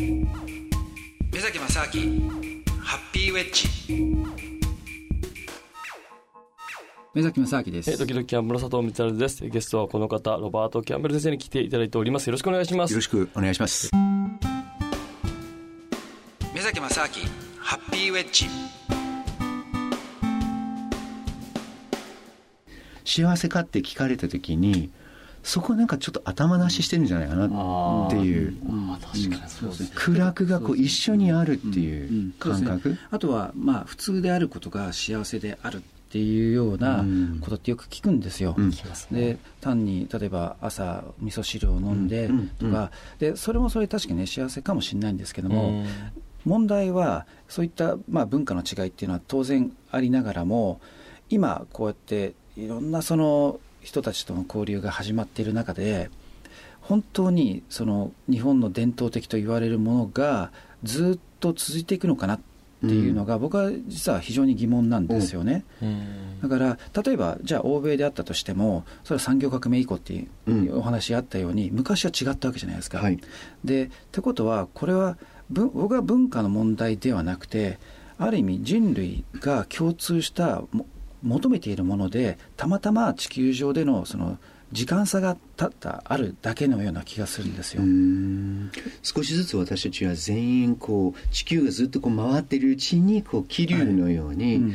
目崎正明ハッピーウェッジ目崎正明ですえー、時々キャンベル佐藤光です。ゲストはこの方、ロバート・キャンベル先生に来ていただいております。よろしくお願いします。よろしくお願いします。目崎正明ハッピーウェッジ幸せかって聞かれた時に、そこなんかちょっと頭出ししてるんじゃないかなっていう。ああ、確かにそうですね。苦楽がこう一緒にあるっていう感覚、あとは、まあ、普通であることが幸せであるっていうようなことってよく聞くんですよ。うん。で単に例えば朝味噌汁を飲んでとか、でそれもそれ確かにね幸せかもしれないんですけども、うん。問題はそういった、まあ、文化の違いっていうのは当然ありながらも今こうやっていろんなその人たちとの交流が始まっている中で本当にその日本の伝統的と言われるものがずっと続いていくのかなっていうのが、僕は実は非常に疑問なんですよね。うんだから例えばじゃあ欧米であったとしてもそれは産業革命以降っていううんお話あったように、昔は違ったわけじゃないですか。はいでってことはこれは文僕は文化の問題ではなくてある意味人類が共通したも求めているものでたまたま地球上でのその時間差がたったあるだけのような気がするんですよ。少しずつ私たちは全員こう地球がずっとこう回ってるうちにこう気流のように、うん。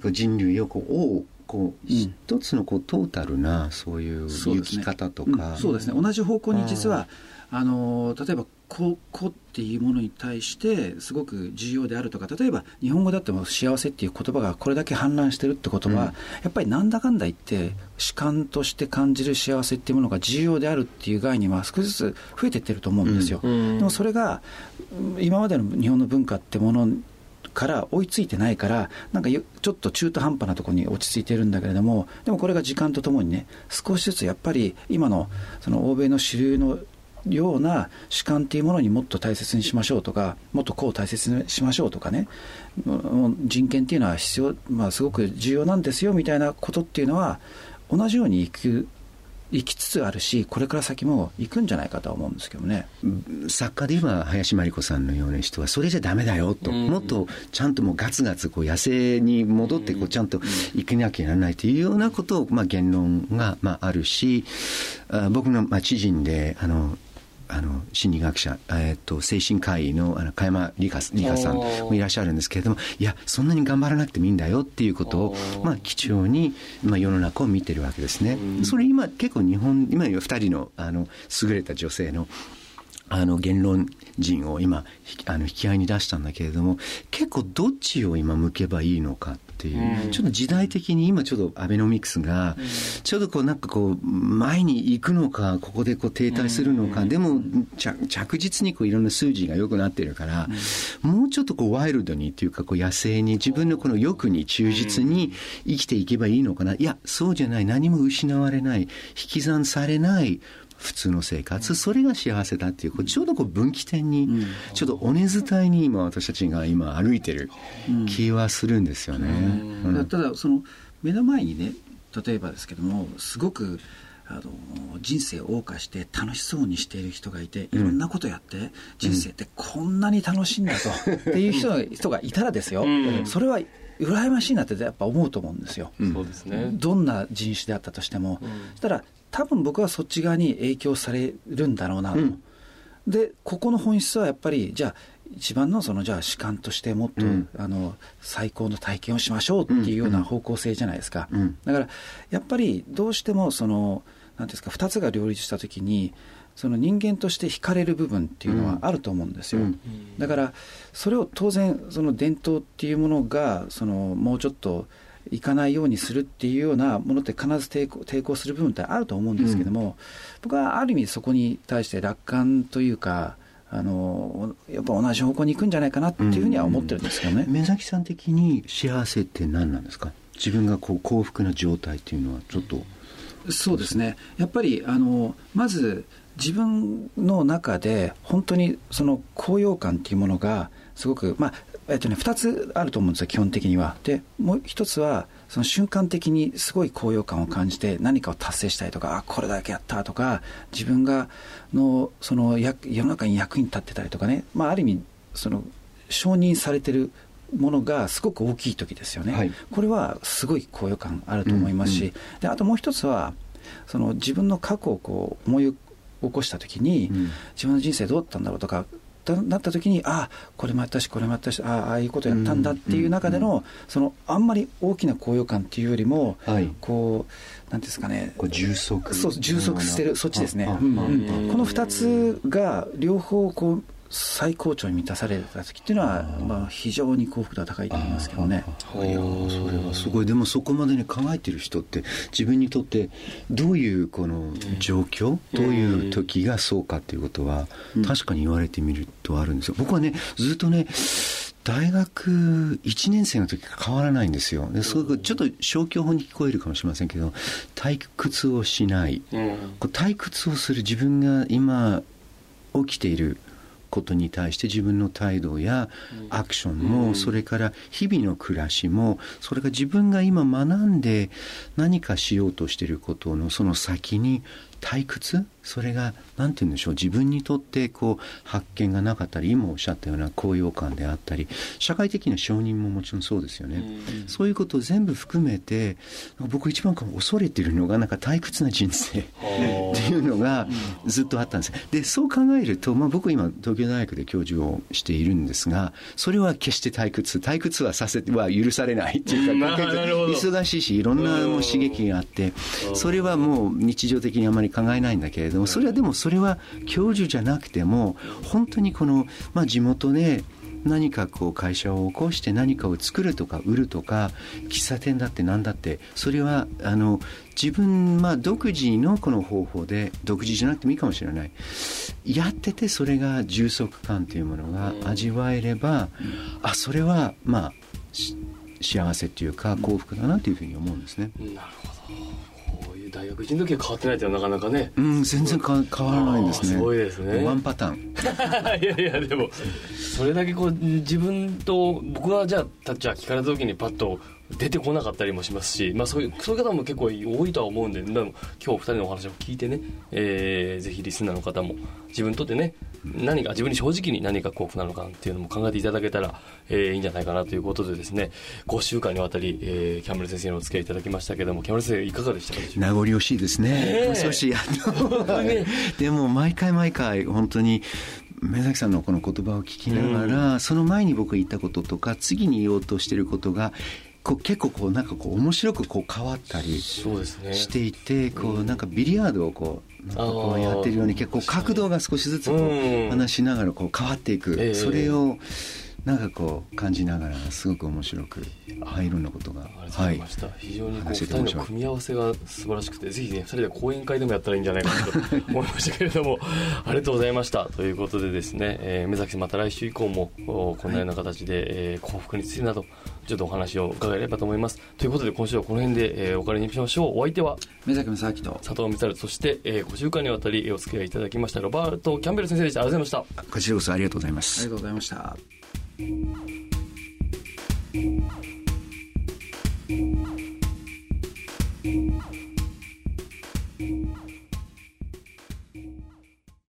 こう人類をこう追うこううん一つのこうトータルなそういう生きそうですね。方とか、うん。そうですね。同じ方向に実はあの例えば「こ」こっていうものに対してすごく重要であるとか例えば日本語だっても幸せっていう言葉がこれだけ氾濫してるってことは、うん。やっぱりなんだかんだ言って主観として感じる幸せっていうものが重要であるっていう概念は少しずつ増えてってると思うんですよ、うん。でもそれがうん今までの日本の文化ってものから追いついてないからなんかよちょっと中途半端なところに落ち着いてるんだけれどもでもこれが時間とともにね少しずつやっぱり今のその欧米の主流のような主観っていうものにもっと大切にしましょうとかもっとこう大切にしましょうとかね人権っていうのは必要、まあ、すごく重要なんですよみたいなことっていうのは同じようにいく行きつつあるしこれから先も行くんじゃないかと思うんですけどね。作家で言えば林真理子さんのような人はそれじゃダメだよと、もっとちゃんともうガツガツこう野生に戻ってこうちゃんと生きなきゃならないというようなことを、まあ、言論が、まあ、あるしあ僕の、まあ、知人であのあの心理学者、えー、と精神科医のあの加山理香理香さんもいらっしゃるんですけれどもいやそんなに頑張らなくてもいいんだよっていうことを、まあ、貴重に、まあ、世の中を見てるわけですね。それ今結構日本今二人のあの優れた女性のあの言論人を今ひあの引き合いに出したんだけれども結構どっちを今向けばいいのかっていう、うん。ちょっと時代的に今ちょっとアベノミクスがちょっとこうなんかこう前に行くのかここでこう停滞するのか、でも着着実にこういろんな数字が良くなってるから、もうちょっとこうワイルドにっていうかこう野生に自分のこの欲に忠実に生きていけばいいのかな。いやそうじゃない。何も失われない。引き算されない普通の生活、それが幸せだっていう、ちょうどこう分岐点に、ちょっと尾根伝いに今私たちが今歩いてる気はするんですよね。うん。だただその目の前にね例えばですけどもすごくあの人生を謳歌して楽しそうにしている人がいていろんなことやって、人生ってこんなに楽しいんだと、っていう人が人がいたらですよ、うん。それは羨ましいなってやっぱ思うと思うんですよ。そうですね。どんな人種であったとしても、うん。そしたら多分僕はそっち側に影響されるんだろうなと、うん。でここの本質はやっぱりじゃあ一番のそのじゃあ主観としてもっと、うん。あの最高の体験をしましょうっていうような方向性じゃないですか、うん。だからやっぱりどうしてもそのなんていうんですか2つが両立した時にその人間として惹かれる部分っていうのはあると思うんですよ、うん。だからそれを当然その伝統っていうものがそのもうちょっといかないようにするっていうようなものって必ず抵抗抵抗する部分ってあると思うんですけども、僕はある意味そこに対して楽観というかあのやっぱ同じ方向に行くんじゃないかなっていうふうには思ってるんですけどね。目崎さん的に幸せって何なんですか？自分がこう幸福な状態っていうのはちょっと、そうですね。やっぱりあのまず自分の中で本当にその高揚感っていうものがすごくまあえっとね、2つあると思うんですよ、基本的には。で、もう1つは、その瞬間的にすごい高揚感を感じて、何かを達成したいとか、あ、これだけやったとか、自分がのそのや世の中に役に立ってたりとかね、まあ、ある意味、その承認されてるものがすごく大きい時ですよね、はい。これはすごい高揚感あると思いますし、うんうん。であともう一つは、その自分の過去をこう思い起こした時に、うん。自分の人生どうだったんだろうとか、だなった時に、ああ、これもやったし、これもやったし、ああ、ああいうことやったんだっていう中での、うんそのあんまり大きな高揚感っていうよりも、はい。こう、なんですかね、充足そう充足してる、そっちですね、この2つが両方こう最高潮に満たされた時っていうのは、まあ、非常に幸福度は高いと思いますけどね。い。やーそれはすごい。でもそこまでに考えてる人って自分にとってどういうこの状況、どういう時がそうかっていうことは、確かに言われてみるとあるんですよ。僕はねずっとね大学1年生の時から変わらないんですよ。ですごくちょっと消去法に聞こえるかもしれませんけど退屈をしない、うん。こう退屈をする自分が今起きていることに対して自分の態度やアクションも、それから日々の暮らしもそれから自分が今学んで何かしようとしていることのその先に退屈？それが何て言うんでしょう？自分にとってこう発見がなかったり今おっしゃったような高揚感であったり社会的な承認ももちろんそうですよね、そういうことを全部含めて僕一番恐れているのがなんか退屈な人生っていうのがずっとあったんです。でそう考えると、まあ、僕今東京大学で教授をしているんですがそれは決して退屈。退屈はさせては許されないっていうか忙しいしいろんなもう刺激があってそれはもう日常的にあまり考えないんだけれどもそれはでもそれは教授じゃなくても本当にこの、まあ、地元で何かこう会社を起こして何かを作るとか売るとか喫茶店だって何だってそれはあの自分、まあ、独自のこの方法で独自じゃなくてもいいかもしれない。やっててそれが充足感というものが味わえれば、あそれはまあし幸せっていうか幸福だなというふうに思うんですね。なるほど大学1の時は変わってないってなかなかねうん、全然か変わらないんですね。すごいですねワンパターン。いやいやでもそれだけこう自分と僕はじゃあタッチャー聞かれた時にパッと出てこなかったりもしますし、まあ、そういうそういう方も結構多いとは思うんででも今日お二人のお話を聞いてね、えーぜひリスナーの方も自分にとってね何か自分に正直に何が幸福なのかっていうのも考えていただけたら、えーいいんじゃないかなということでですね5週間にわたり、えーキャンベル先生にお付き合いいただきましたけどもキャンベル先生いかがでしたか？名残惜しいですね。え。少し、あの、ねでも毎回毎回、本当に、目崎さんのこの言葉を聞きながら、その前に僕が言ったこととか、次に言おうとしてることが、こう結構こうなんかこう面白くこう変わったりそうですね。していて、こうなんかビリヤードをこう、なんかこうやってるように結構角度が少しずつこう話しながらこう変わっていく、ええ。それをなんかこう感じながらすごく面白く、はい、いろんなことが、ありがとうございました、非常にこう2話してて面白い人の組み合わせが素晴らしくてぜひね2人で講演会でもやったらいいんじゃないかなと思いましたけれども ありがとうございました。ということでですね、えー、目崎さんまた来週以降もおこんなような形で、えー幸福についてなどちょっとお話を伺えればと思います。ということで今週はこの辺で、えーお借りにしましょう。お相手は目崎正明と佐藤光そして、えー、5週間にわたりお付き合いいただきましたロバート・キャンベル先生でした。ありがとうございました。こちらこそありがとうございまあすりがとうございました